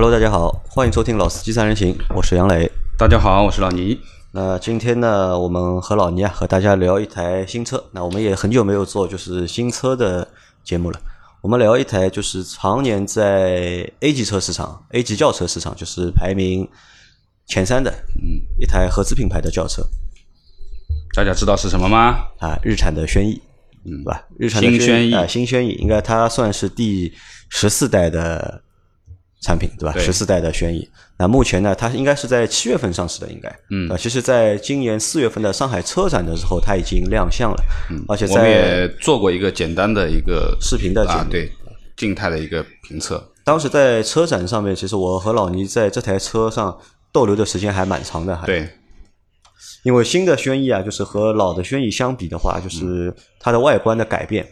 Hello，大家好，欢迎收听《老司机三人行》，我是杨磊。大家好，我是老倪。那今天呢，我们和老倪啊，和大家聊一台新车。那我们也很久没有做就是新车的节目了。我们聊一台就是常年在 A 级车市场、A 级轿车市场就是排名前三的，嗯，一台合资品牌的轿车。大家知道是什么吗？啊，日产的轩逸，嗯，吧？日产的新轩逸啊，新轩逸，应该它算是第十四代的产品，对吧？对。十四代的轩逸。那目前呢，它应该是在七月份上市的，应该，嗯。啊，其实，在今年四月份的上海车展的时候，它已经亮相了，嗯，而且我们在也做过一个简单的一个视频的，啊，对，静态的一个评测。当时在车展上面，其实我和老倪在这台车上逗留的时间还蛮长的，还，对，因为新的轩逸啊，就是和老的轩逸相比的话，就是它的外观的改变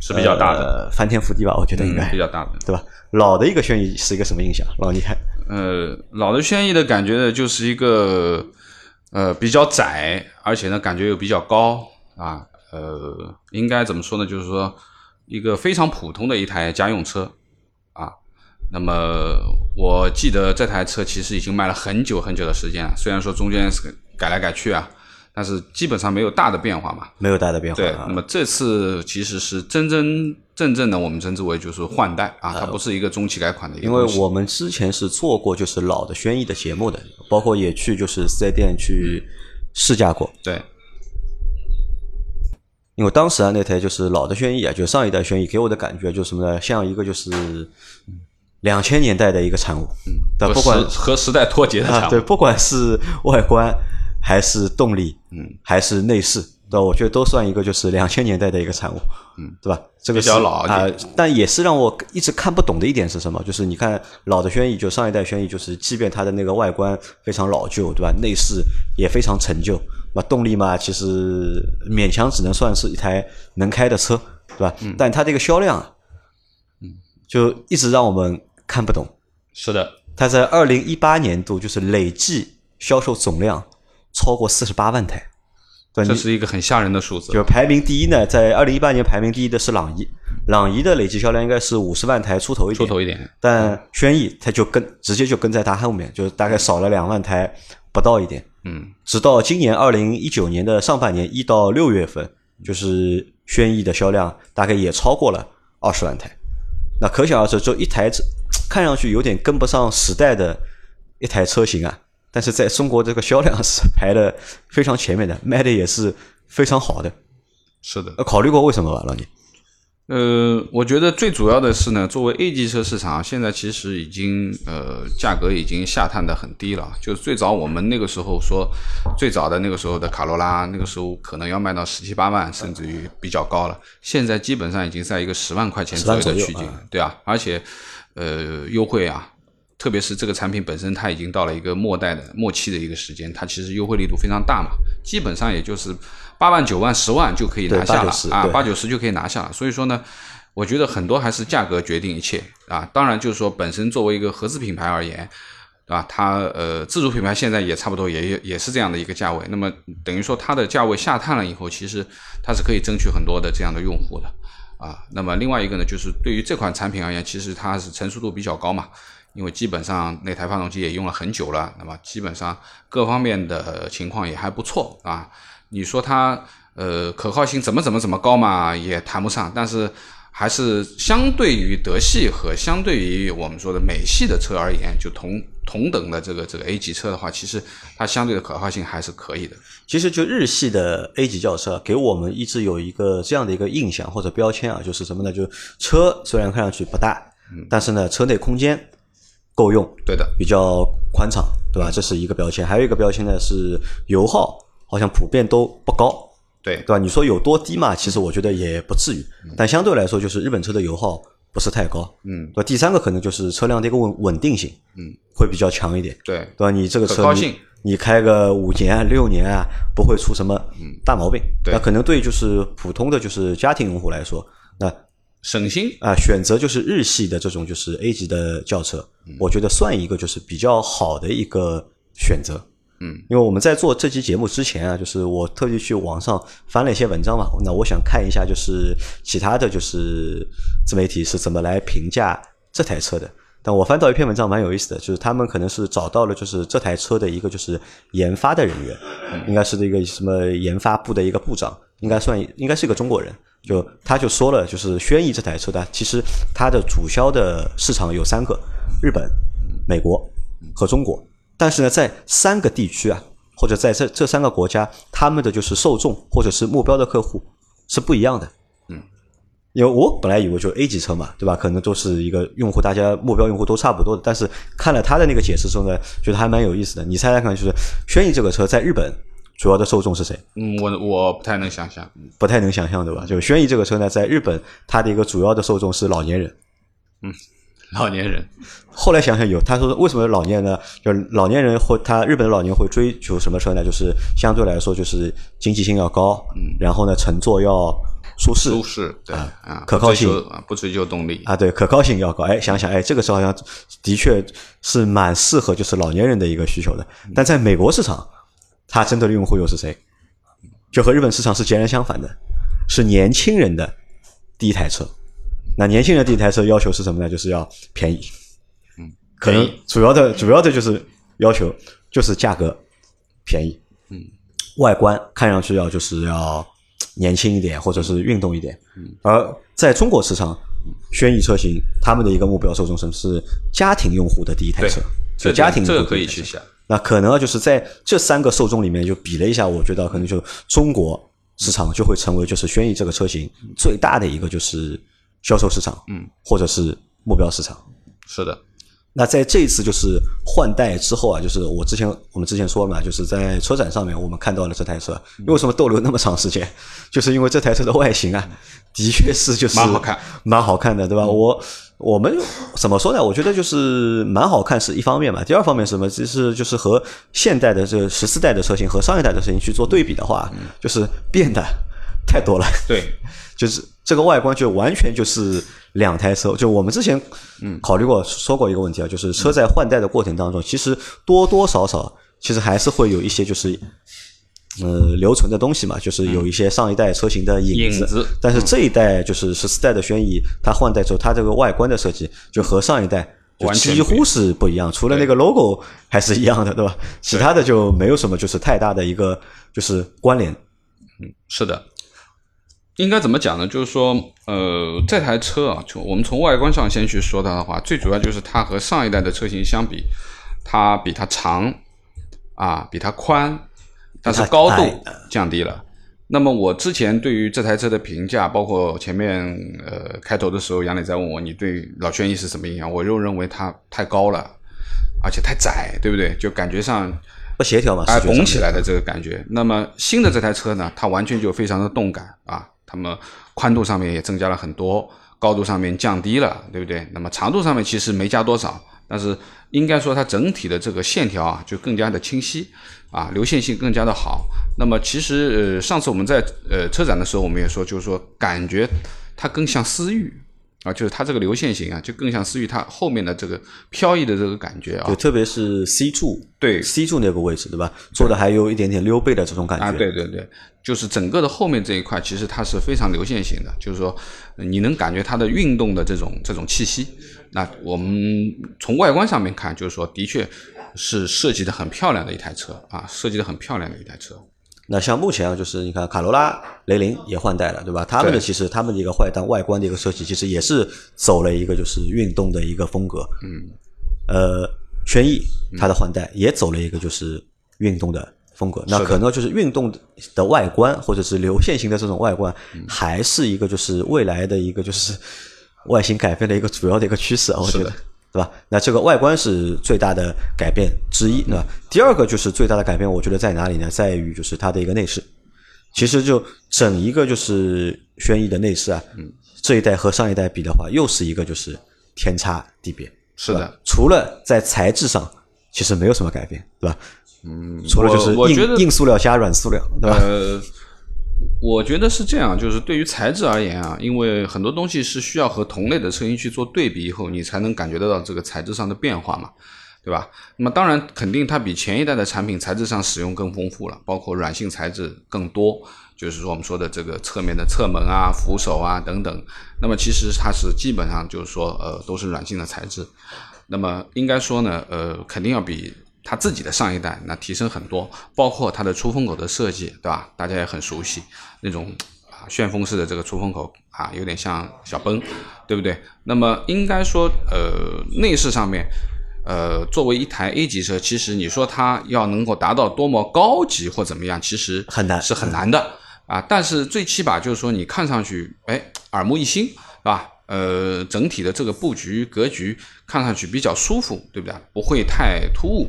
是比较大的，呃翻天覆地吧，我觉得应该嗯，比较大的。对吧？老的一个轩逸是一个什么印象？老倪看，呃，老的轩逸的感觉呢，就是一个呃比较窄，而且呢感觉又比较高啊。呃，应该怎么说呢？就是说一个非常普通的一台家用车啊。那么我记得这台车其实已经卖了很久很久的时间了，虽然说中间是改来改去啊，但是基本上没有大的变化嘛。没有大的变化那么这次其实是真真正正的，我们称之为就是换代啊，它不是一个中期改款的一个因为。我们之前是做过就是老的轩逸的节目的，包括也去就是四 S 店去试驾过。对，因为当时啊，那台就是老的轩逸啊，就上一代轩逸，给我的感觉就是什么呢？像一个就是两千年代的一个产物，嗯，和不管和时代脱节的啊，产物。对，不管是外观还是动力，嗯，还是内饰，对吧？我觉得都算一个就是两千年代的一个产物，嗯，对吧？这个比较老一啊、点但也是让我一直看不懂的一点是什么？就是你看老的轩逸，就上一代轩逸，就是即便它的那个外观非常老旧，对吧？内饰也非常陈旧，那动力嘛，其实勉强只能算是一台能开的车，对吧？嗯但它这个销量，嗯，就一直让我们看不懂。是的，它在二零一八年度就是累计销售总量超过四十八万台，对，这是一个很吓人的数字。就排名第一呢，在二零一八年排名第一的是朗逸，朗逸的累计销量应该是五十万台出头一点，出头一点，但轩逸它就跟直接就跟在它后面，就是大概少了两万台不到一点。嗯，直到今年二零一九年的上半年一到六月份，就是轩逸的销量大概也超过了二十万台。那可想而知，就一台车看上去有点跟不上时代的一台车型啊，但是在中国这个销量是排的非常前面的，卖的也是非常好的。是的。呃考虑过为什么吧，老倪？呃，我觉得最主要的是呢，作为 A 级车市场，现在其实已经呃价格已经下探的很低了。就是最早我们那个时候说，最早的那个时候的卡罗拉，那个时候可能要卖到十七八万，甚至于比较高了。现在基本上已经在一个十万块钱左右的10万左右区间啊，对啊，而且呃优惠啊，特别是这个产品本身，它已经到了一个末代的末期的一个时间，它其实优惠力度非常大嘛，基本上也就是八万、九万、十万就可以拿下了啊，八九十就可以拿下了。所以说呢，我觉得很多还是价格决定一切啊。当然，就是说本身作为一个合资品牌而言，对吧？它呃自主品牌现在也差不多也也是这样的一个价位。那么等于说它的价位下探了以后，其实它是可以争取很多的这样的用户的啊。那么另外一个呢，就是对于这款产品而言，其实它是成熟度比较高嘛。因为基本上那台发动机也用了很久了，那么基本上各方面的情况也还不错啊。你说它呃可靠性怎么怎么怎么高嘛，也谈不上，但是还是相对于德系和相对于我们说的美系的车而言，就同同等的这个这个 A 级车的话，其实它相对的可靠性还是可以的。其实就日系的 A 级轿车，给我们一直有一个这样的一个印象或者标签啊，就是什么呢？就是车虽然看上去不大，但是呢，车内空间够用，对的，比较宽敞，对吧？这是一个标签。还有一个标签呢是油耗，好像普遍都不高，对对吧？你说有多低嘛？其实我觉得也不至于，但相对来说，就是日本车的油耗不是太高，嗯，对吧？第三个可能就是车辆的一个稳稳定性，嗯，会比较强一点，对对吧？你这个车你开个五年啊、六年啊，不会出什么大毛病。对那可能对就是普通的就是家庭用户来说，那省心，啊选择就是日系的这种就是 A 级的轿车，我觉得算一个就是比较好的一个选择。嗯，因为我们在做这期节目之前啊，就是我特地去网上翻了一些文章嘛，那我想看一下就是其他的就是自媒体是怎么来评价这台车的。但我翻到一篇文章蛮有意思的，就是他们可能是找到了就是这台车的一个就是研发的人员，应该是这个什么研发部的一个部长，应该算应该是一个中国人。就他就说了，就是轩逸这台车的，其实它的主销的市场有三个：日本、美国和中国。但是呢，在三个地区啊，或者在这这三个国家，他们的就是受众或者是目标的客户是不一样的。嗯，因为我本来以为就 A 级车嘛，对吧？可能都是一个用户，大家目标用户都差不多的。但是看了他的那个解释之后呢，觉得还蛮有意思的。你猜猜看，就是轩逸这个车在日本主要的受众是谁？嗯，我我不太能想象，不太能想象，对吧？就轩逸这个车呢，在日本它的一个主要的受众是老年人。嗯。老年人，后来想想有，他说为什么老年人呢？就是老年人或他日本的老年会追求什么车呢？就是相对来说就是经济性要高，嗯，然后呢乘坐要舒适，舒适对啊，可靠性啊不追求动力啊，对可靠性要高。哎，想想哎，这个车好像的确是蛮适合就是老年人的一个需求的。但在美国市场，它针对的用户又是谁？就和日本市场是截然相反的，是年轻人的第一台车。那年轻人第一台车要求是什么呢？就是要便宜，嗯，可能主要的主要的就是要求就是价格便宜，嗯，外观看上去要就是要年轻一点或者是运动一点，嗯，而在中国市场，轩逸车型他们的一个目标受众是家庭用户的第一台车，这家庭这个可以去想。那可能就是在这三个受众里面就比了一下，我觉得可能就中国市场就会成为就是轩逸这个车型最大的一个就是。销售市场，嗯，或者是目标市场，是的。那在这一次就是换代之后啊，就是我之前我们之前说嘛，就是在车展上面我们看到了这台车，为什么逗留那么长时间？就是因为这台车的外形啊，的确是就是蛮好看，蛮好看的，对吧？我我们怎么说呢？我觉得就是蛮好看是一方面嘛，第二方面是什么？其实就是和现代的这十四代的车型和上一代的车型去做对比的话，就是变得太多了。对，就是。这个外观就完全就是两台车，就我们之前嗯考虑过说过一个问题啊，就是车在换代的过程当中，其实多多少少其实还是会有一些就是呃留存的东西嘛，就是有一些上一代车型的影子。但是这一代就是十四代的轩逸，它换代之后，它这个外观的设计就和上一代就几乎是不一样，除了那个 logo 还是一样的，对吧？其他的就没有什么就是太大的一个就是关联。嗯，是的。应该怎么讲呢？就是说，呃，这台车啊，就我们从外观上先去说它的话，最主要就是它和上一代的车型相比，它比它长，啊，比它宽，但是高度降低了。那么我之前对于这台车的评价，包括前面呃开头的时候，杨磊在问我你对老轩逸是什么印象，我又认为它太高了，而且太窄，对不对？就感觉上不协调嘛，哎，拱起来的这个感觉。那么新的这台车呢，它完全就非常的动感啊。它们宽度上面也增加了很多，高度上面降低了，对不对？那么长度上面其实没加多少，但是应该说它整体的这个线条啊就更加的清晰，啊流线性更加的好。那么其实呃上次我们在呃车展的时候我们也说，就是说感觉它更像思域。啊，就是它这个流线型啊，就更像思域它后面的这个飘逸的这个感觉啊。对，特别是 C 柱，对 C 柱那个位置，对吧？做的还有一点点溜背的这种感觉。啊，对对对，就是整个的后面这一块，其实它是非常流线型的，就是说你能感觉它的运动的这种这种气息。那我们从外观上面看，就是说的确是设计的很漂亮的一台车啊，设计的很漂亮的一台车。那像目前啊，就是你看卡罗拉、雷凌也换代了，对吧？他们的其实他们的一个坏蛋外观的一个设计，其实也是走了一个就是运动的一个风格。嗯。呃，轩逸它的换代也走了一个就是运动的风格。那可能就是运动的外观或者是流线型的这种外观，还是一个就是未来的一个就是 外形改变的一个主要的一个趋势啊，我觉得。对吧？那这个外观是最大的改变之一，对吧？第二个就是最大的改变，我觉得在哪里呢？在于就是它的一个内饰。其实就整一个就是轩逸的内饰啊，这一代和上一代比的话，又是一个就是天差地别。是的，除了在材质上，其实没有什么改变，对吧？嗯，除了就是硬硬塑料加软塑料，对吧？我觉得是这样，就是对于材质而言啊，因为很多东西是需要和同类的车型去做对比以后，你才能感觉得到这个材质上的变化嘛，对吧？那么当然，肯定它比前一代的产品材质上使用更丰富了，包括软性材质更多，就是说我们说的这个侧面的侧门啊、扶手啊等等。那么其实它是基本上就是说，呃，都是软性的材质。那么应该说呢，呃，肯定要比它自己的上一代那提升很多，包括它的出风口的设计，对吧？大家也很熟悉那种啊旋风式的这个出风口啊，有点像小奔，对不对？那么应该说，呃，内饰上面。呃，作为一台 A 级车，其实你说它要能够达到多么高级或怎么样，其实很难，是很难的啊。但是最起码就是说，你看上去，哎，耳目一新，是吧？呃，整体的这个布局格局看上去比较舒服，对不对？不会太突兀。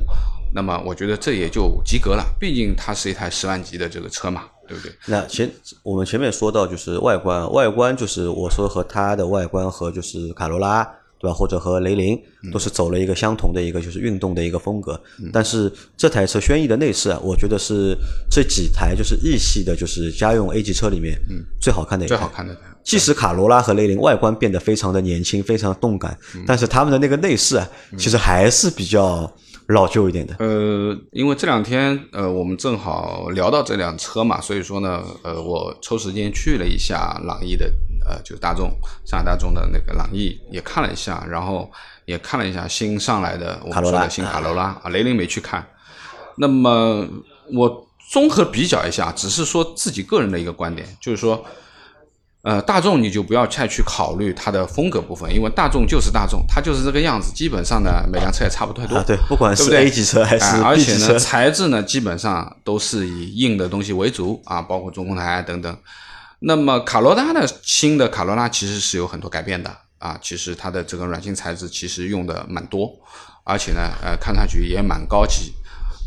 那么我觉得这也就及格了，毕竟它是一台十万级的这个车嘛，对不对？那前我们前面说到就是外观，外观就是我说和它的外观和就是卡罗拉。对吧？或者和雷凌都是走了一个相同的一个就是运动的一个风格，但是这台车轩逸的内饰啊，我觉得是这几台就是日系的，就是家用 A 级车里面最好看的一最好看的。即使卡罗拉和雷凌外观变得非常的年轻，非常动感，但是他们的那个内饰啊，其实还是比较老旧一点的。呃，因为这两天呃，我们正好聊到这辆车嘛，所以说呢，呃，我抽时间去了一下朗逸的。呃，就是大众，上海大众的那个朗逸也看了一下，然后也看了一下新上来的我们说的新卡罗拉啊，雷凌没去看。那么我综合比较一下，只是说自己个人的一个观点，就是说，呃，大众你就不要太去考虑它的风格部分，因为大众就是大众，它就是这个样子，基本上呢每辆车也差不太多。对，不管是 A 级车还是 B 级车，材质呢基本上都是以硬的东西为主啊，包括中控台等等。那么卡罗拉的新的卡罗拉其实是有很多改变的啊，其实它的这个软性材质其实用的蛮多，而且呢，呃，看上去也蛮高级。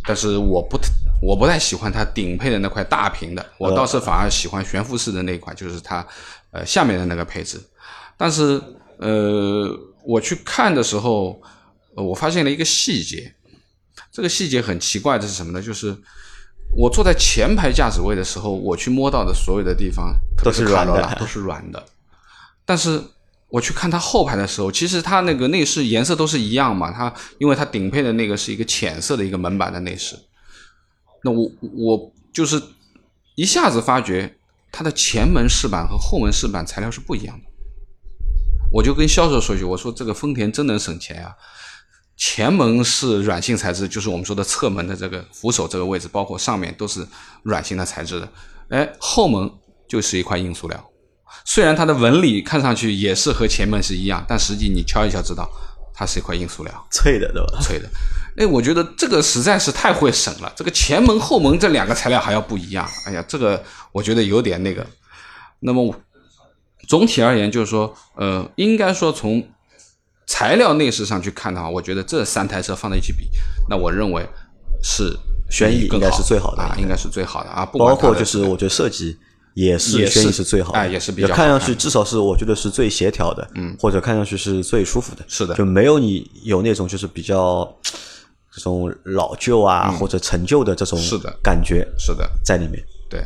但是我不我不太喜欢它顶配的那块大屏的，我倒是反而喜欢悬浮式的那款，就是它呃下面的那个配置。但是呃，我去看的时候，我发现了一个细节，这个细节很奇怪的是什么呢？就是。我坐在前排驾驶位的时候，我去摸到的所有的地方都是软的，都是软的。但是我去看它后排的时候，其实它那个内饰颜色都是一样嘛。它因为它顶配的那个是一个浅色的一个门板的内饰。那我我就是一下子发觉它的前门饰板和后门饰板材料是不一样的。我就跟销售说句，我说这个丰田真能省钱啊。前门是软性材质，就是我们说的侧门的这个扶手这个位置，包括上面都是软性的材质的。哎，后门就是一块硬塑料，虽然它的纹理看上去也是和前门是一样，但实际你敲一敲知道，它是一块硬塑料，脆的对吧？脆的。哎，我觉得这个实在是太会省了，这个前门后门这两个材料还要不一样。哎呀，这个我觉得有点那个。那么总体而言，就是说，呃，应该说从。材料内饰上去看的话，我觉得这三台车放在一起比，那我认为是轩逸应该是最好的啊，应该是最好的啊。包括就是我觉得设计也是轩逸是最好的，哎，也是比较看上去至少是我觉得是最协调的，嗯，或者看上去是最舒服的，是的，就没有你有那种就是比较这种老旧啊或者陈旧的这种是的感觉，是的，在里面。对，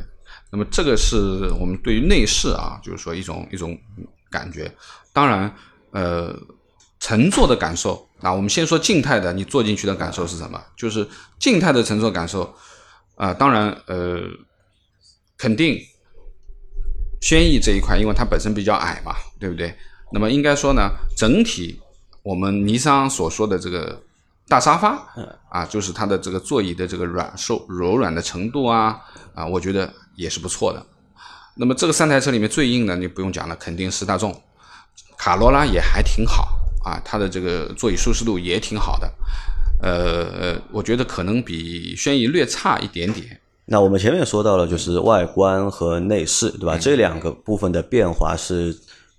那么这个是我们对于内饰啊，就是说一种一种感觉，当然呃。乘坐的感受啊，我们先说静态的，你坐进去的感受是什么？就是静态的乘坐感受啊，当然呃，肯定轩逸这一块，因为它本身比较矮嘛，对不对？那么应该说呢，整体我们尼桑所说的这个大沙发啊，就是它的这个座椅的这个软受柔软的程度啊啊，我觉得也是不错的。那么这个三台车里面最硬的，你不用讲了，肯定是大众，卡罗拉也还挺好。啊，它的这个座椅舒适度也挺好的，呃，我觉得可能比轩逸略差一点点。那我们前面说到了，就是外观和内饰，对吧？这两个部分的变化是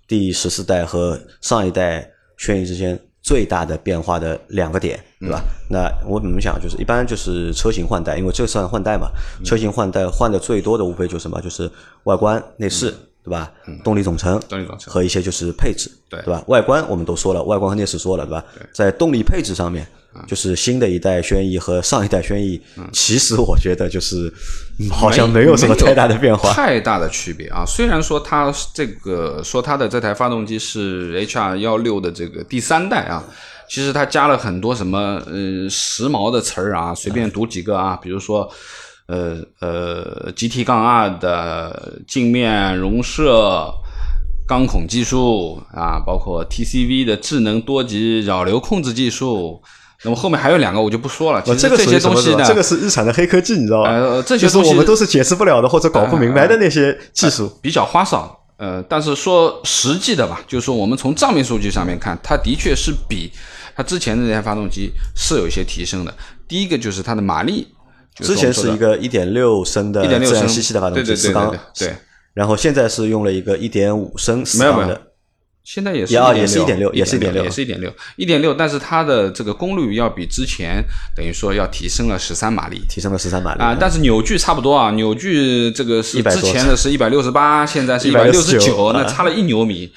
第十四代和上一代轩逸之间最大的变化的两个点，对吧？那我怎么想，就是一般就是车型换代，因为这算换代嘛，车型换代换的最多的无非就是什么，就是外观、内饰。对吧？动力总成，动力总成和一些就是配置，对对吧？外观我们都说了，外观和内饰说了，对吧？在动力配置上面，就是新的一代轩逸和上一代轩逸，其实我觉得就是好像没有什么太大的变化，太大的区别啊。虽然说它这个说它的这台发动机是 HR 幺六的这个第三代啊，其实它加了很多什么呃时髦的词儿啊，随便读几个啊，比如说。呃呃，GT 杠二的镜面容射，钢孔技术啊，包括 TCV 的智能多级扰流控制技术。那么后面还有两个我就不说了。其实这个这些东西呢，这个是日产的黑科技，你知道吧？呃，这些东西就是我们都是解释不了的或者搞不明白的那些技术。比较花哨。呃，但是说实际的吧，就是说我们从账面数据上面看，它的确是比它之前的那台发动机是有一些提升的。第一个就是它的马力，就是之前是一个一点六升的1.6自然升吸气的发动机，对对对四缸对然后现在是用了一个一点五升四缸的，现在也是也啊1.6也是1.6也是1.6 1.6也是一点六，一点六，但是它的这个功率要比之前等于说要提升了十三马力。提升了十三马力啊，但是扭矩差不多啊，扭矩这个是之前的是一百六十八，现在是一百六十九，那啊。差了一牛米，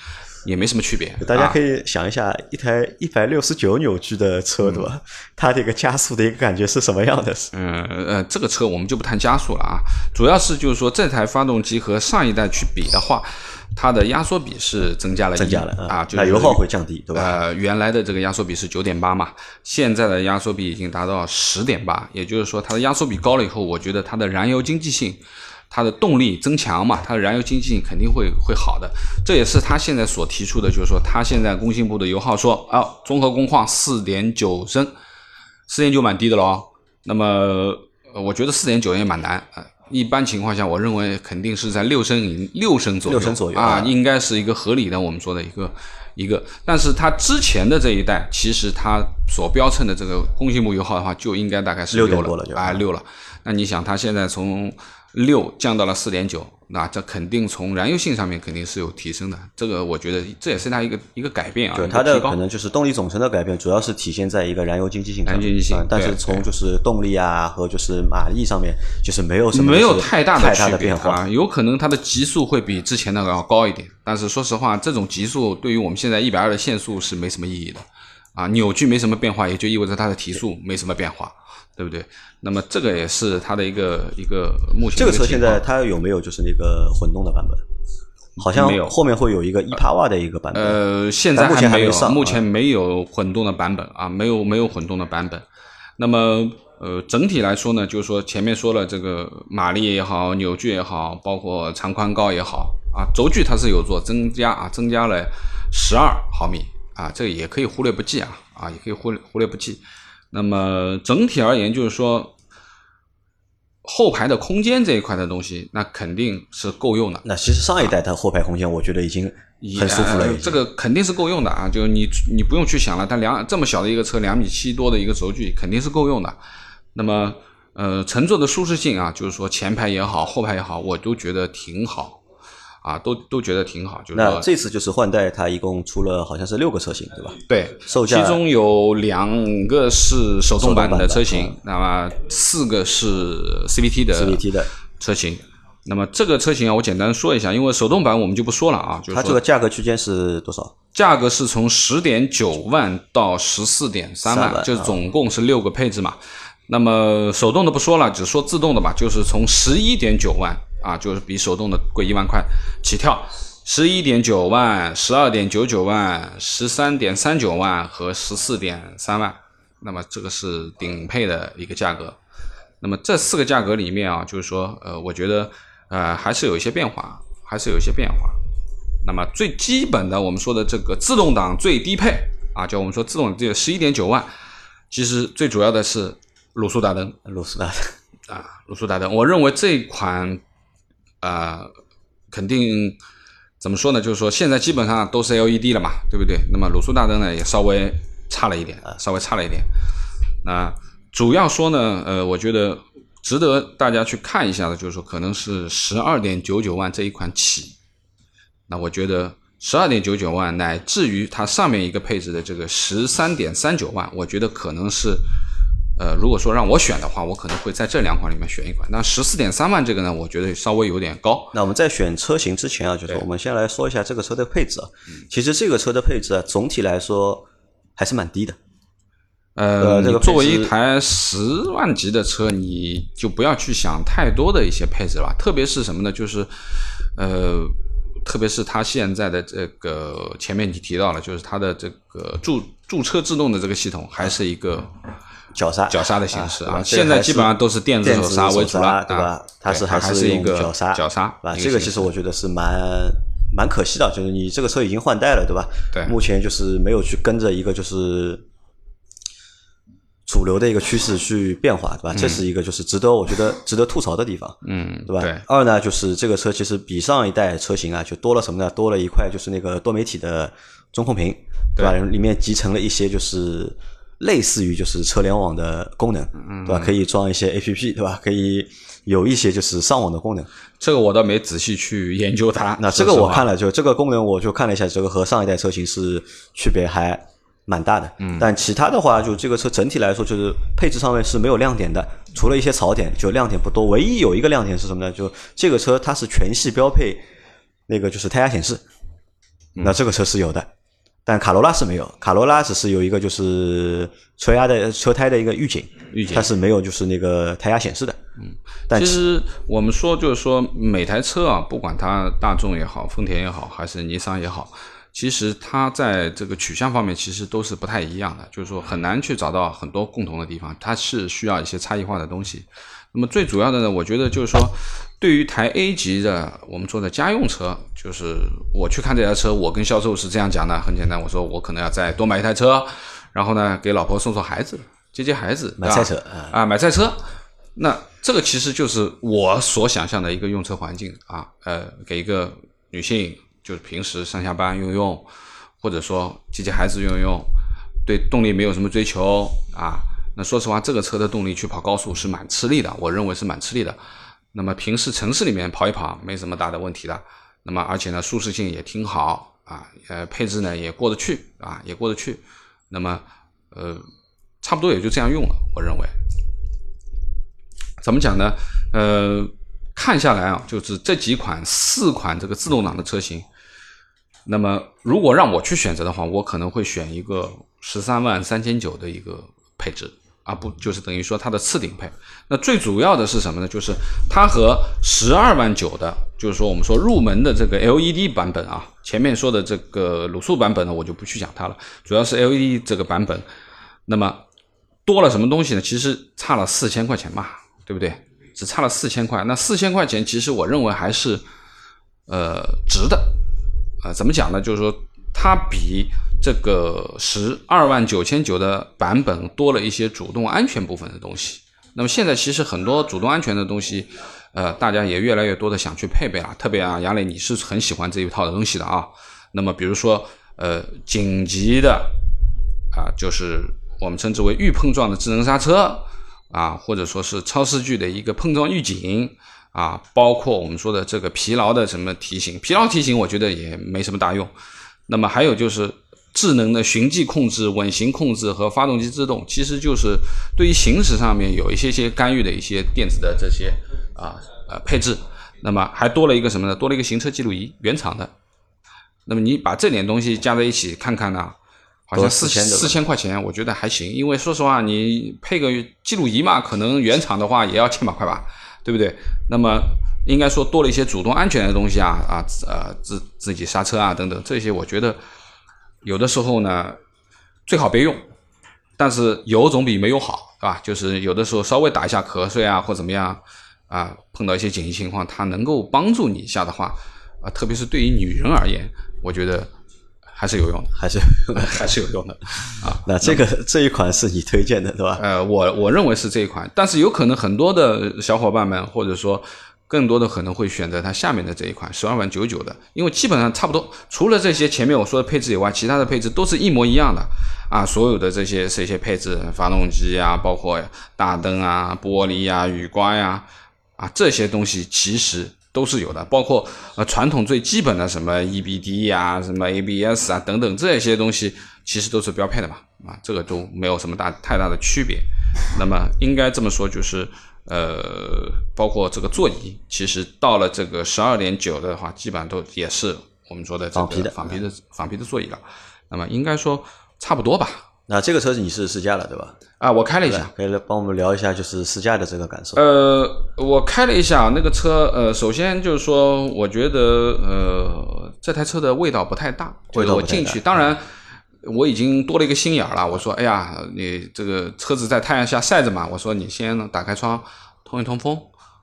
也没什么区别。大家可以以想一下，一台一百六十九扭矩的车，对吧？它这个加速的一个感觉是什么样的？嗯呃，这个车我们就不谈加速了啊，主要是就是说这台发动机和上一代去比的话，它的压缩比是增加了一增加了啊，就是那油耗会降低，对吧？呃，原来的这个压缩比是九点八嘛，现在的压缩比已经达到十点八，也就是说它的压缩比高了以后，我觉得它的燃油经济性、它的动力增强嘛，它的燃油经济性肯定会会好的。这也是它现在所提出的，就是说它现在工信部的油耗说啊，综合工况四点九升，四点九蛮低的了哦。那么呃我觉得四点九也蛮难啊。一般情况下，我认为肯定是在六升以六升左右，六升左右啊，啊应该是一个合理的我们说的一个一个。但是它之前的这一代，其实它所标称的这个工信部油耗的话，就应该大概是六点多了就啊六了。那你想，它现在从六降到了四点九，那这肯定从燃油性上面肯定是有提升的。这个我觉得这也是它一个一个改变啊，对它的可能就是动力总成的改变，主要是体现在一个燃油经济性上面。燃油经济性啊但是从就是动力啊和就是马力上面，就是没有什么没有太大太大的变化。啊，有可能它的极速会比之前那个要高一点，但是说实话，这种极速对于我们现在一百二的限速是没什么意义的啊，扭矩没什么变化，也就意味着它的提速没什么变化，对不对？那么这个也是它的一个一个目前这个车现在它有没有就是那个混动的版本？好像没有后面会有一个一帕瓦的一个版本。呃，现在目前还没有，目前没有混动的版本啊，没有没有混动的版本。那么呃，整体来说呢，就是说前面说了这个马力也好，扭矩也好，包括长宽高也好啊，轴距它是有做增加啊，增加了十二毫米啊，这个也可以忽略不计啊啊，也可以忽略忽略不计。那么整体而言，就是说后排的空间这一块的东西，那肯定是够用的。那其实上一代它后排空间，我觉得已经很舒服了。这个肯定是够用的啊，就你你不用去想了，它两这么小的一个车，两米七多的一个轴距，肯定是够用的。那么呃，乘坐的舒适性啊，就是说前排也好，后排也好，我都觉得挺好啊，都都觉得挺好。就是那，这次就是换代，它一共出了好像是六个车型，对吧？对，售价其中有两个是手动版的的车型嗯，那么四个是 CVT 的 CVT 的，车型。那么这个车型啊，我简单说一下，因为手动版我们就不说了啊，就是它这个价格区间是多少？价格是从十点九万到十四点三3万就是总共是六个配置嘛。那么手动的不说了，只说自动的吧，就是从十一点九万啊，就是比手动的贵一万块起跳，十一点九万、十二点九九万、十三点三九万和十四点三万。那么这个是顶配的一个价格。那么这四个价格里面啊，就是说，呃，我觉得呃还是有一些变化，还是有一些变化。那么最基本的，我们说的这个自动挡最低配啊，就我们说自动这个十一点九万，其实最主要的是卤素大灯卤素大灯，啊，卤素大灯。我认为这款啊、肯定怎么说呢？就是说现在基本上都是 LED 了嘛，对不对？那么卤素大灯呢也稍微差了一点，稍微差了一点。那主要说呢，呃，我觉得值得大家去看一下的，就是说可能是十二点九九万这一款起。那我觉得十二点九九万，乃至于它上面一个配置的这个十三点三九万，我觉得可能是，呃，如果说让我选的话，我可能会在这两款里面选一款。那十四点三万这个呢，我觉得稍微有点高。那我们在选车型之前啊，就是我们先来说一下这个车的配置啊。其实这个车的配置啊，总体来说还是蛮低的。呃，这个作为一台十万级的车，你就不要去想太多的一些配置了，特别是什么呢？就是，呃，特别是它现在的这个前面你提到了，就是它的这个驻驻车制动的这个系统，还是一个脚刹，脚刹的形式啊。现在基本上都是电子手刹为主了，对吧啊？它是还是用一个脚刹，脚刹对吧？这个其实我觉得是蛮蛮可惜的，就是你这个车已经换代了，对吧？对目前就是没有去跟着一个就是主流的一个趋势去变化，对吧？这是一个就是值得我觉得值得吐槽的地方，嗯，对吧？对，二呢，就是这个车其实比上一代车型啊，就多了什么呢？多了一块就是那个多媒体的中控屏，对吧？里面集成了一些就是类似于就是车联网的功能，嗯对吧？可以装一些 A P P，对吧？可以有一些就是上网的功能。这个我倒没仔细去研究它。那这个我看了，就这个功能我就看了一下，这个和上一代车型是区别还蛮大的。嗯，但其他的话，就这个车整体来说，就是配置上面是没有亮点的，除了一些槽点，就亮点不多。唯一有一个亮点是什么呢？就这个车它是全系标配那个就是胎压显示，那这个车是有的。但卡罗拉是没有，卡罗拉只是有一个就是车压的车胎的一个预警，预警它是没有就是那个胎压显示的。嗯，但其实我们说，就是说每台车啊，不管它大众也好，丰田也好，还是尼桑也好，其实它在这个取向方面其实都是不太一样的，就是说很难去找到很多共同的地方，它是需要一些差异化的东西。那么最主要的呢，我觉得就是说，对于台 A 级的我们说的家用车，就是我去看这台车，我跟销售是这样讲的，很简单，我说我可能要再多买一台车，然后呢给老婆送送孩子，接接孩子，买菜车啊啊，买菜车。那这个其实就是我所想象的一个用车环境啊，呃，给一个女性就是平时上下班用用，或者说接接孩子用用，对动力没有什么追求啊。那说实话，这个车的动力去跑高速是蛮吃力的，我认为是蛮吃力的。那么平时城市里面跑一跑没什么大的问题的。那么而且呢，舒适性也挺好啊，呃，配置呢也过得去啊，也过得去。那么呃，差不多也就这样用了，我认为。怎么讲呢？呃，看下来啊，就是这几款四款这个自动挡的车型，那么如果让我去选择的话，我可能会选一个十三万三千九的一个配置，啊不就是等于说它的次顶配。那最主要的是什么呢？就是它和十二万九的，就是说我们说入门的这个 LED 版本啊，前面说的这个卤素版本呢，我就不去讲它了，主要是 LED 这个版本，那么多了什么东西呢？其实差了四千块钱嘛。对不对？只差了四千块，那四千块钱其实我认为还是呃值的，呃怎么讲呢？就是说它比这个十二万九千九的版本多了一些主动安全部分的东西。那么现在其实很多主动安全的东西，呃大家也越来越多的想去配备了。特别啊，杨磊你是很喜欢这一套的东西的啊。那么比如说呃紧急的啊，就是我们称之为预碰撞的智能刹车。啊，或者说是超视距的一个碰撞预警啊，包括我们说的这个疲劳的什么提醒，疲劳提醒我觉得也没什么大用。那么还有就是智能的循迹控制、稳行控制和发动机制动，其实就是对于行驶上面有一些些干预的一些电子的这些啊呃配置。那么还多了一个什么呢？多了一个行车记录仪，原厂的。那么你把这点东西加在一起看看呢？好像四千四千块钱，我觉得还行。因为说实话，你配个记录仪嘛，可能原厂的话也要千把块吧，对不对？那么应该说多了一些主动安全的东西啊啊呃自自己刹车啊等等这些，我觉得有的时候呢最好别用，但是有总比没有好，对吧？就是有的时候稍微打一下瞌睡啊或怎么样啊，碰到一些紧急情况，它能够帮助你一下的话啊，特别是对于女人而言，我觉得。还是有用的，还是还是有用的 啊。那这个这一款是你推荐的，对吧？呃，我我认为是这一款，但是有可能很多的小伙伴们，或者说更多的可能会选择它下面的这一款十二万九九的，因为基本上差不多，除了这些前面我说的配置以外，其他的配置都是一模一样的啊。所有的这些这些配置，发动机啊，包括大灯啊、玻璃呀、雨刮呀啊这些东西，其实。都是有的，包括呃传统最基本的什么 EBD 呀、什么 ABS 啊等等这些东西，其实都是标配的嘛，啊，这个都没有什么大太大的区别。那么应该这么说，就是呃，包括这个座椅，其实到了这个十二点九的话，基本上都也是我们说的仿皮的仿皮的仿皮的座椅了。那么应该说差不多吧。那这个车你是试驾了对吧？啊，我开了一下，可以来帮我们聊一下就是试驾的这个感受。呃，我开了一下那个车，呃，首先就是说，我觉得呃这台车的味道不太大，味道我进去，当然我已经多了一个心眼了。我说，哎呀，你这个车子在太阳下晒着嘛，我说你先打开窗通一通风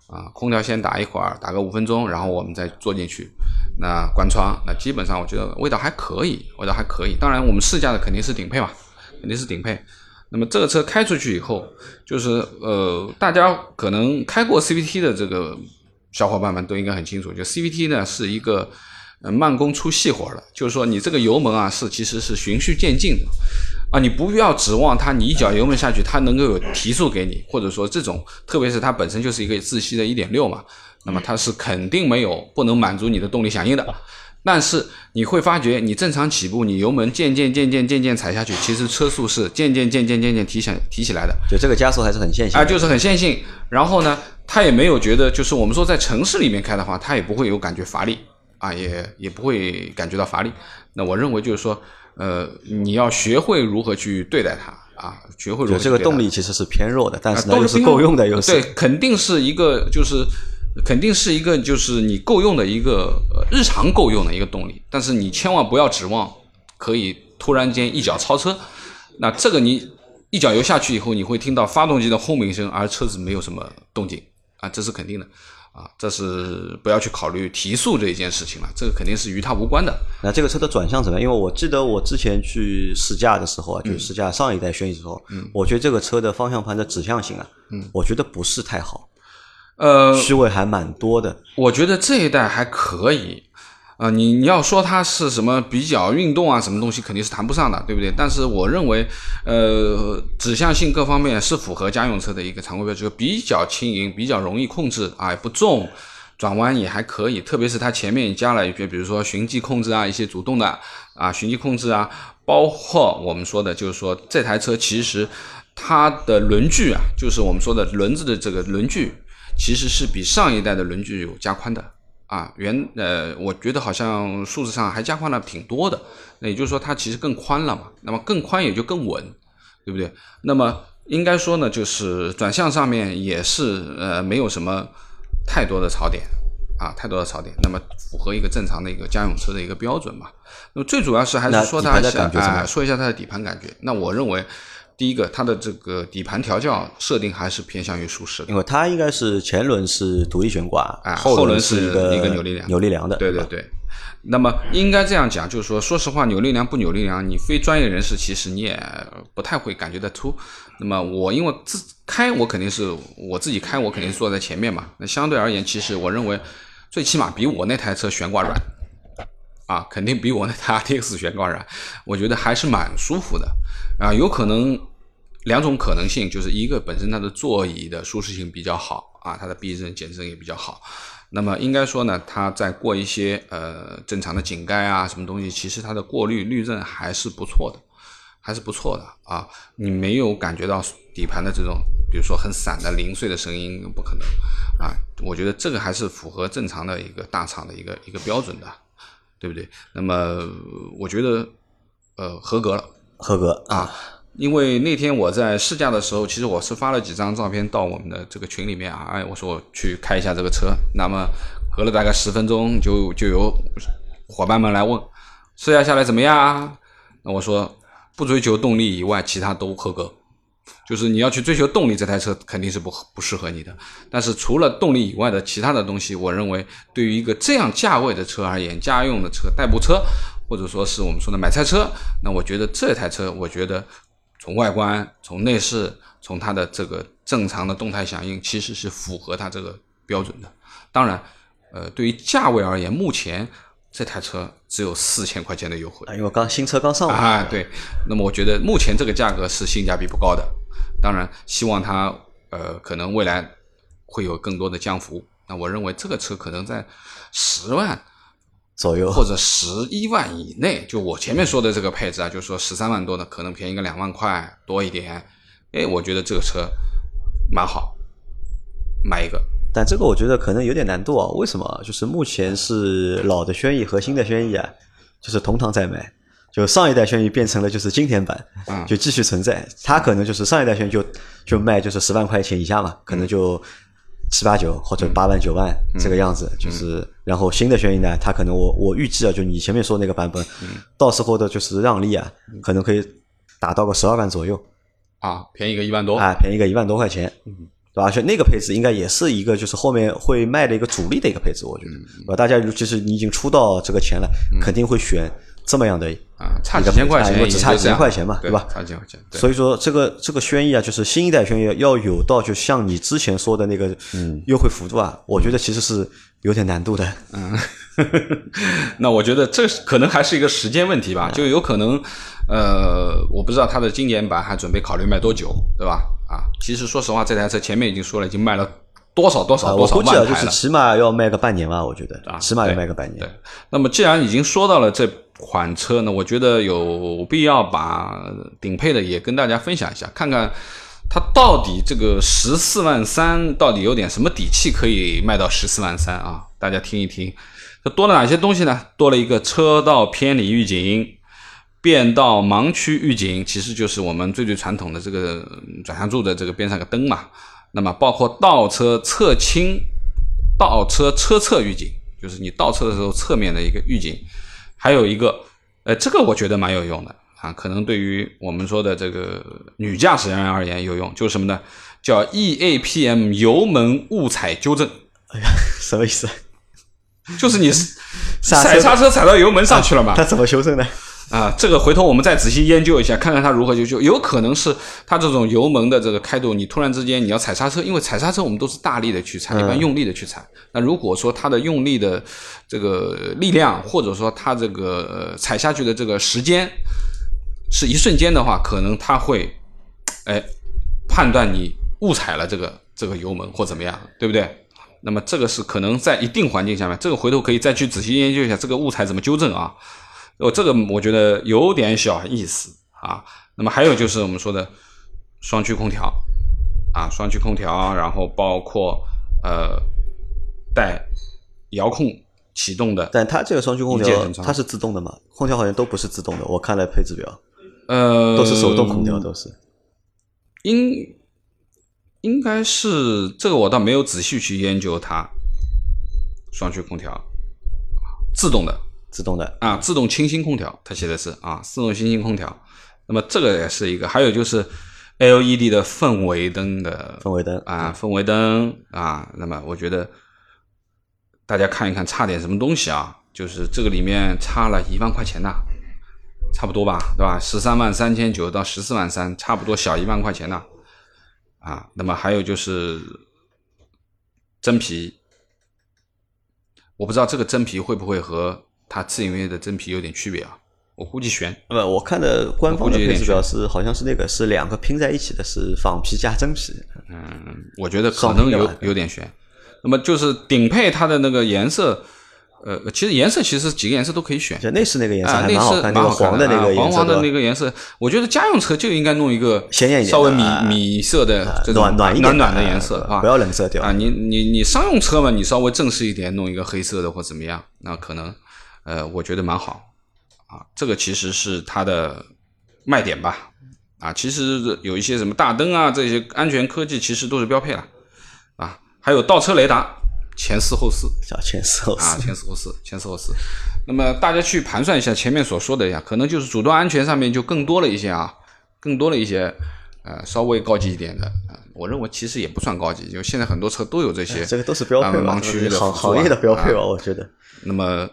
啊，空调先打一会儿，打个五分钟，然后我们再坐进去，那关窗，那基本上我觉得味道还可以，味道还可以。当然，我们试驾的肯定是顶配嘛，肯定是顶配。那么这个车开出去以后，就是呃，大家可能开过 CVT 的这个小伙伴们都应该很清楚，就 CVT 呢是一个呃慢工出细活的，就是说你这个油门啊是其实是循序渐进的。啊，你不要指望它，你一脚油门下去，它能够有提速给你，或者说这种，特别是它本身就是一个自吸的1.6嘛，那么它是肯定没有不能满足你的动力响应的。但是你会发觉，你正常起步，你油门渐渐渐渐渐渐踩下去，其实车速是渐渐渐渐渐渐提起提起来的。就这个加速还是很线性啊，就是很线性。然后呢，它也没有觉得，就是我们说在城市里面开的话，它也不会有感觉乏力啊，也也不会感觉到乏力。那我认为就是说。呃，你要学会如何去对待它啊，学会如何。这个动力其实是偏弱的，但是又是够用的，又是对，肯定是一个，就是肯定是一个，就是你够用的一个日常够用的一个动力。但是你千万不要指望可以突然间一脚超车，那这个你一脚油下去以后，你会听到发动机的轰鸣声，而车子没有什么动静啊，这是肯定的。啊，这是不要去考虑提速这一件事情了，这个肯定是与它无关的。那这个车的转向怎么样？因为我记得我之前去试驾的时候啊，就试驾上一代轩逸的时候，嗯，我觉得这个车的方向盘的指向性啊，嗯，我觉得不是太好，呃，虚位还蛮多的。我觉得这一代还可以。啊，你你要说它是什么比较运动啊，什么东西肯定是谈不上的，对不对？但是我认为，呃，指向性各方面是符合家用车的一个常规标准，比较轻盈，比较容易控制啊，不重，转弯也还可以。特别是它前面加了一些，比如说循迹控制啊，一些主动的啊循迹控制啊，包括我们说的，就是说这台车其实它的轮距啊，就是我们说的轮子的这个轮距，其实是比上一代的轮距有加宽的。啊，原呃，我觉得好像数字上还加宽了挺多的，那也就是说它其实更宽了嘛，那么更宽也就更稳，对不对？那么应该说呢，就是转向上面也是呃没有什么太多的槽点啊，太多的槽点，那么符合一个正常的一个家用车的一个标准嘛。那么最主要是还是说它啊，说一下它的底盘感觉。那我认为。第一个，它的这个底盘调教设定还是偏向于舒适的，因为它应该是前轮是独立悬挂，啊，后轮是一个一个扭力梁，扭力梁的，对对对。那么应该这样讲，就是说，说实话，扭力梁不扭力梁，你非专业人士其实你也不太会感觉得出。那么我因为自开，我肯定是我自己开，我肯定是坐在前面嘛。那相对而言，其实我认为最起码比我那台车悬挂软，啊，肯定比我那台 T X 悬挂软，我觉得还是蛮舒服的啊，有可能。两种可能性，就是一个本身它的座椅的舒适性比较好啊，它的避震减震也比较好。那么应该说呢，它在过一些呃正常的井盖啊什么东西，其实它的过滤滤震还是不错的，还是不错的啊。你没有感觉到底盘的这种，比如说很散的零碎的声音，不可能啊。我觉得这个还是符合正常的一个大厂的一个一个标准的，对不对？那么我觉得呃合格了，合格啊。因为那天我在试驾的时候，其实我是发了几张照片到我们的这个群里面啊，哎，我说我去开一下这个车。那么隔了大概十分钟，就就有伙伴们来问试驾下来怎么样啊？那我说不追求动力以外，其他都合格。就是你要去追求动力，这台车肯定是不不适合你的。但是除了动力以外的其他的东西，我认为对于一个这样价位的车而言，家用的车、代步车，或者说是我们说的买菜车，那我觉得这台车，我觉得。从外观、从内饰、从它的这个正常的动态响应，其实是符合它这个标准的。当然，呃，对于价位而言，目前这台车只有四千块钱的优惠，因为刚新车刚上啊。对，那么我觉得目前这个价格是性价比不高的。当然，希望它呃可能未来会有更多的降幅。那我认为这个车可能在十万。左右或者十一万以内，就我前面说的这个配置啊，就是说十三万多的，可能便宜个两万块多一点。哎，我觉得这个车蛮好，买一个。但这个我觉得可能有点难度啊。为什么？就是目前是老的轩逸和新的轩逸啊，就是同堂在卖。就上一代轩逸变成了就是经典版，就继续存在。它可能就是上一代轩逸就就卖就是十万块钱以下嘛，可能就。七八九或者八万九万这个样子，就是然后新的轩逸呢，它可能我我预计啊，就你前面说那个版本，到时候的就是让利啊，可能可以达到个十二万左右。啊，便宜个一万多。啊，便宜个一万多块钱，对吧？而且那个配置应该也是一个就是后面会卖的一个主力的一个配置，我觉得，对吧？大家尤其是你已经出到这个钱了，肯定会选这么样的啊，差几千块钱，只差几千块钱嘛，对吧？差几千块钱。所以说这个这个轩逸啊，就是新一代轩逸要有到就像你之前说的那个优惠幅度啊，我觉得其实是有点难度的。嗯，那我觉得这可能还是一个时间问题吧，就有可能，呃，我不知道它的经典版还准备考虑卖多久，对吧？啊，其实说实话，这台车前面已经说了，已经卖了多少多少多少。我估计啊，就是起码要卖个半年吧，我觉得啊，起码要卖个半年。对，那么既然已经说到了这款车呢，我觉得有必要把顶配的也跟大家分享一下，看看它到底这个十四万三到底有点什么底气可以卖到十四万三啊？大家听一听，这多了哪些东西呢？多了一个车道偏离预警。变道盲区预警其实就是我们最最传统的这个转向柱的这个边上个灯嘛。那么包括倒车侧倾、倒车车侧预警，就是你倒车的时候侧面的一个预警。还有一个，呃，这个我觉得蛮有用的啊，可能对于我们说的这个女驾驶人而言有用，就是什么呢？叫 EAPM 油门误踩纠正。哎呀，什么意思？就是你 踩刹车踩到油门上去了嘛？它怎么修正呢？啊，这个回头我们再仔细研究一下，看看它如何修修。有可能是它这种油门的这个开度，你突然之间你要踩刹车，因为踩刹车我们都是大力的去踩，一般用力的去踩。那如果说它的用力的这个力量，或者说它这个踩下去的这个时间是一瞬间的话，可能它会哎判断你误踩了这个这个油门或怎么样，对不对？那么这个是可能在一定环境下面，这个回头可以再去仔细研究一下这个误踩怎么纠正啊。哦，这个我觉得有点小意思啊。那么还有就是我们说的双区空调啊，双区空调，然后包括呃带遥控启动的。但它这个双区空调它是自动的嘛？空调好像都不是自动的，我看了配置表，呃，都是手动空调，都是。应应该是这个，我倒没有仔细去研究它。双区空调，自动的。自动的啊，自动清新空调，它写的是啊，自动清新空调。那么这个也是一个，还有就是 LED 的氛围灯的氛围灯啊，氛围灯啊。那么我觉得大家看一看差点什么东西啊？就是这个里面差了一万块钱呐，差不多吧，对吧？十三万三千九到十四万三，差不多小一万块钱呐。啊。那么还有就是真皮，我不知道这个真皮会不会和它次领域的真皮有点区别啊，我估计悬。不，我看的官方的配置表是，好像是那个是两个拼在一起的，是仿皮加真皮。嗯，我觉得可能有有点悬。那么就是顶配它的那个颜色，呃，其实颜色其实几个颜色都可以选。内饰那个颜色还蛮好看，那个黄的那个黄黄的那个颜色，我觉得家用车就应该弄一个鲜艳一点、稍微米米色的暖暖暖暖的颜色啊，不要冷色调啊。你你你商用车嘛，你稍微正式一点，弄一个黑色的或怎么样，那可能。呃，我觉得蛮好，啊，这个其实是它的卖点吧，啊，其实有一些什么大灯啊，这些安全科技其实都是标配了，啊，还有倒车雷达，前四后四，前四后四啊，前四后四，前四后四。那么大家去盘算一下前面所说的呀，可能就是主动安全上面就更多了一些啊，更多了一些，呃，稍微高级一点的啊，我认为其实也不算高级，就现在很多车都有这些，这个都是标配盲区的行行业的标配吧，我觉得。那么。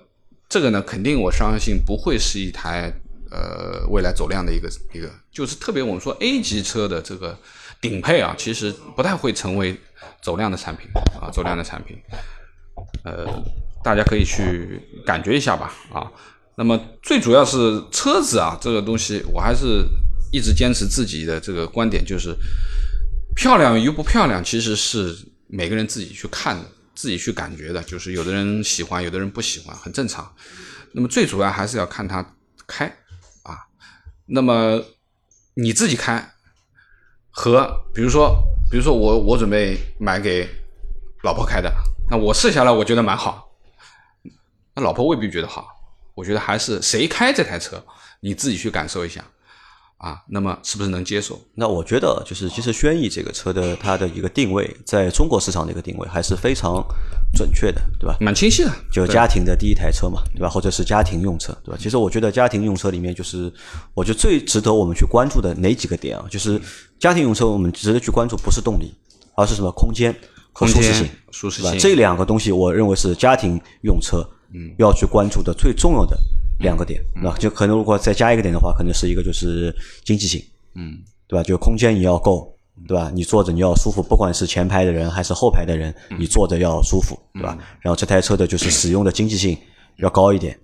这个呢，肯定我相信不会是一台呃未来走量的一个一个，就是特别我们说 A 级车的这个顶配啊，其实不太会成为走量的产品啊，走量的产品，呃，大家可以去感觉一下吧啊。那么最主要是车子啊，这个东西我还是一直坚持自己的这个观点，就是漂亮与不漂亮，其实是每个人自己去看的。自己去感觉的，就是有的人喜欢，有的人不喜欢，很正常。那么最主要还是要看他开啊。那么你自己开和比如说，比如说我我准备买给老婆开的，那我试下来我觉得蛮好，那老婆未必觉得好。我觉得还是谁开这台车，你自己去感受一下。啊，那么是不是能接受？那我觉得就是，其实轩逸这个车的它的一个定位，在中国市场的一个定位还是非常准确的，对吧？蛮清晰的，就家庭的第一台车嘛，对吧？或者是家庭用车，对吧？其实我觉得家庭用车里面，就是我觉得最值得我们去关注的哪几个点啊？就是家庭用车，我们值得去关注不是动力，而是什么空间和舒适性，舒适性这两个东西，我认为是家庭用车嗯要去关注的最重要的两个点。那就可能如果再加一个点的话，可能是一个就是经济性，嗯对吧？就空间你要够，对吧？你坐着你要舒服，不管是前排的人还是后排的人，嗯你坐着要舒服，对吧？然后这台车的就是使用的经济性要高一点，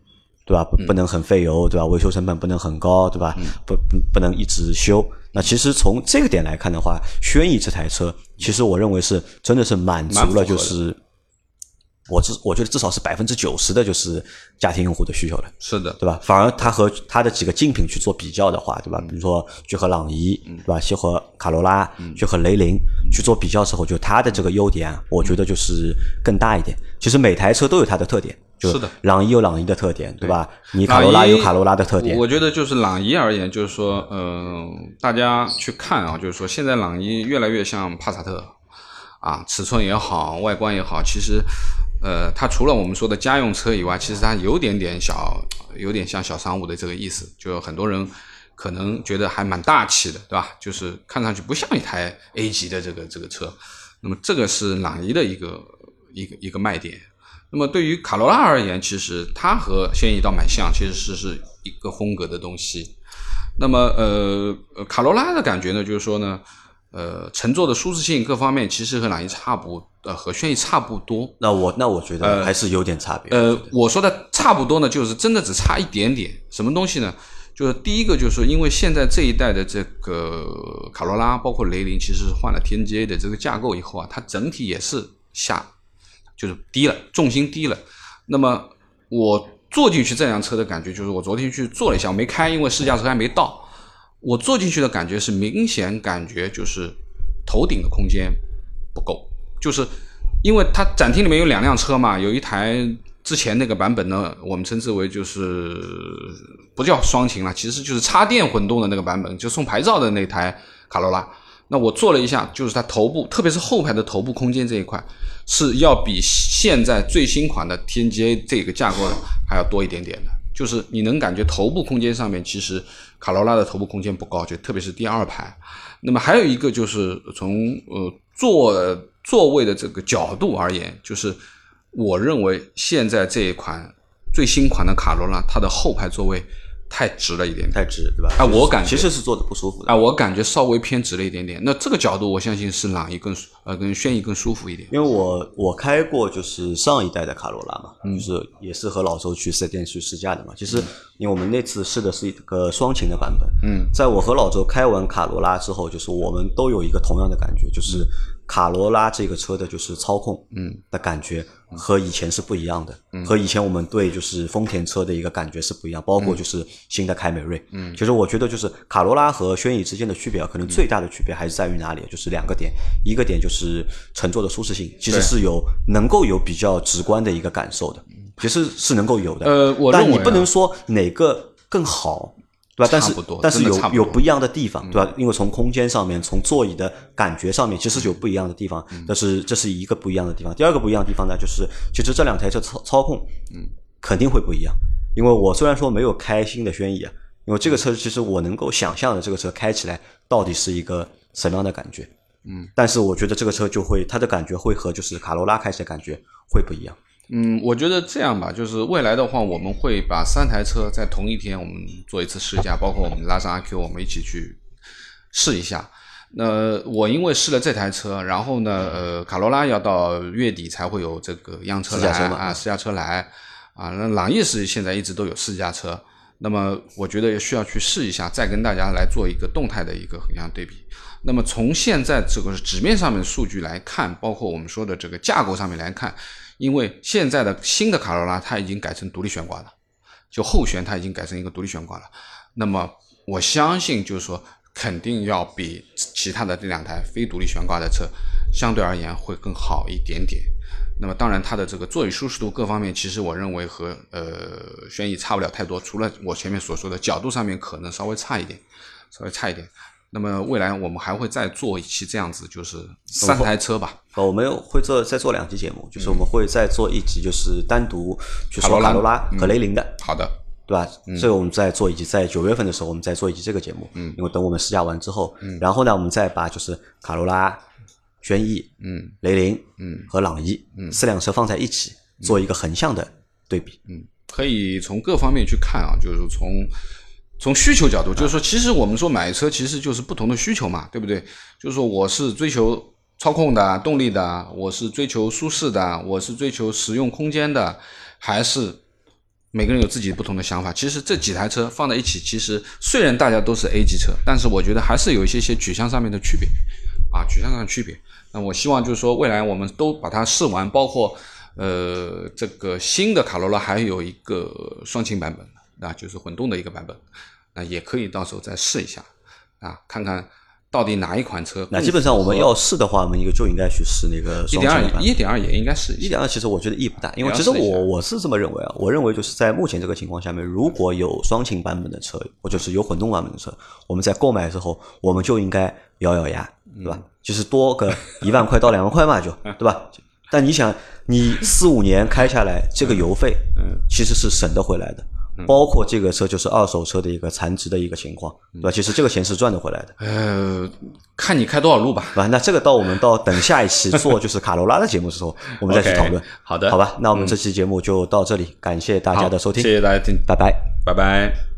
对吧？不不能很费油，对吧？维修成本不能很高，对吧？不不不能一直修。那其实从这个点来看的话，轩逸这台车，其实我认为是真的是满足了，就是我至我觉得至少是百分之九十的就是家庭用户的需求了。是的，对吧？反而它和它的几个竞品去做比较的话，对吧？比如说去和朗逸，对吧？去和卡罗拉，去和雷凌去做比较时候，就它的这个优点啊，我觉得就是更大一点。其实每台车都有它的特点，就是的朗逸有朗逸的特点，对吧？你卡罗拉有卡罗拉的特点我，我觉得就是朗逸而言，就是说，嗯、大家去看啊，就是说现在朗逸越来越像帕萨特啊，尺寸也好，外观也好，其实，呃，它除了我们说的家用车以外，其实它有点点小，有点像小商务的这个意思，就很多人可能觉得还蛮大气的，对吧？就是看上去不像一台 A 级的这个这个车，那么这个是朗逸的一个一个一个卖点。那么对于卡罗拉而言，其实它和轩逸倒蛮像，其实是是一个风格的东西。那么呃，呃卡罗拉的感觉呢，就是说呢，呃，乘坐的舒适性各方面其实和朗逸差不呃和轩逸差不多。那我那我觉得还是有点差别。呃，我说的差不多呢，就是真的只差一点点。什么东西呢？就是第一个就是说，因为现在这一代的这个卡罗拉，包括雷凌，其实是换了 TNGA 的这个架构以后啊，它整体也是下，就是低了，重心低了。那么我坐进去这辆车的感觉，就是我昨天去坐了一下，我没开，因为试驾车还没到。我坐进去的感觉是明显感觉就是头顶的空间不够，就是因为它展厅里面有两辆车嘛，有一台之前那个版本呢，我们称之为就是不叫双擎了，其实就是插电混动的那个版本，就送牌照的那台卡罗拉。那我坐了一下，就是它头部，特别是后排的头部空间这一块，是要比现在最新款的 TNGA 这个架构还要多一点点的。就是你能感觉头部空间上面，其实卡罗拉的头部空间不高，就特别是第二排。那么还有一个就是从呃座座位的这个角度而言，就是我认为现在这一款最新款的卡罗拉，它的后排座位太直了一点点。太直，对吧？啊我感觉其实是坐着不舒服的啊，我感觉稍微偏直了一点点。那这个角度，我相信是朗逸更舒呃跟轩逸更舒服一点。因为我我开过就是上一代的卡罗拉嘛，就是也是和老周去四 S 店去试驾的嘛。其实因为我们那次试的是一个双擎的版本，嗯，在我和老周开完卡罗拉之后，就是我们都有一个同样的感觉，就是卡罗拉这个车的就是操控，嗯的感觉和以前是不一样的，和以前我们对就是丰田车的一个感觉是不一样，包括就是新的凯美瑞，嗯，其实我觉得就是卡罗拉和轩逸之间的区别啊，可能最大的区别还是在于哪里？就是两个点，一个点就是乘坐的舒适性，其实是有能够有比较直观的一个感受的，其实是能够有的，呃我但你认为啊不能说哪个更好。对吧？但是但是有有不一样的地方，对吧？因为从空间上面，从座椅的感觉上面，其实有不一样的地方。嗯但是这是一个不一样的地方。第二个不一样的地方呢，就是其实这两台车操操控，嗯，肯定会不一样。因为我虽然说没有开新的轩逸啊，因为这个车其实我能够想象的这个车开起来到底是一个什么样的感觉，嗯，但是我觉得这个车就会它的感觉会和就是卡罗拉开起来感觉会不一样。嗯，我觉得这样吧，就是未来的话，我们会把三台车在同一天我们做一次试驾，包括我们拉上阿 Q，我们一起去试一下。那我因为试了这台车，然后呢，呃，卡罗拉要到月底才会有这个样车来试驾车啊，试驾车来啊。那朗逸是现在一直都有试驾车，那么我觉得也需要去试一下，再跟大家来做一个动态的一个横向对比。那么从现在这个纸面上面数据来看，包括我们说的这个架构上面来看，因为现在的新的卡罗拉它已经改成独立悬挂了，就后悬它已经改成一个独立悬挂了。那么我相信就是说，肯定要比其他的这两台非独立悬挂的车相对而言会更好一点点。那么当然，它的这个座椅舒适度各方面，其实我认为和呃轩逸差不了太多，除了我前面所说的角度上面可能稍微差一点，稍微差一点。那么未来我们还会再做一期这样子，就是三台车吧。呃，我们会做再做两期节目，就是我们会再做一集，就是单独去说卡罗拉和雷凌的，好的，对吧？这个我们再做一集，在九月份的时候，我们再做一集这个节目。嗯，因为等我们试驾完之后，嗯然后呢，我们再把就是卡罗拉轩逸、嗯雷凌嗯和朗逸嗯四辆车放在一起做一个横向的对比。嗯，可以从各方面去看啊，就是从从需求角度，就是说，其实我们说买车其实就是不同的需求嘛，对不对？就是说，我是追求操控的、动力的，我是追求舒适的，我是追求实用空间的，还是每个人有自己不同的想法。其实这几台车放在一起，其实虽然大家都是 A 级车，但是我觉得还是有一些些取向上面的区别啊，取向上的区别。那我希望就是说，未来我们都把它试完，包括呃这个新的卡罗拉还有一个双擎版本啊，就是混动的一个版本，那也可以到时候再试一下啊，看看到底哪一款车。那基本上我们要试的话，我们应该就应该去试那个一点二。一点二也应该试一点二其实我觉得意义不大，因为其实我我是这么认为啊，我认为就是在目前这个情况下面，如果有双擎版本的车，或者是有混动版本的车，我们在购买之后，我们就应该咬咬牙，对吧？就是多个一万块到两万块嘛，就对吧？但你想，你四五年开下来，这个油费，嗯，其实是省得回来的。包括这个车就是二手车的一个残值的一个情况，对吧？其实这个钱是赚得回来的。呃，看你开多少路吧。啊，那这个到我们到等下一期做就是卡罗拉的节目的时候，我们再去讨论。好的好吧，那我们这期节目就到这里，感谢大家的收听，谢谢大家听，拜拜。拜拜。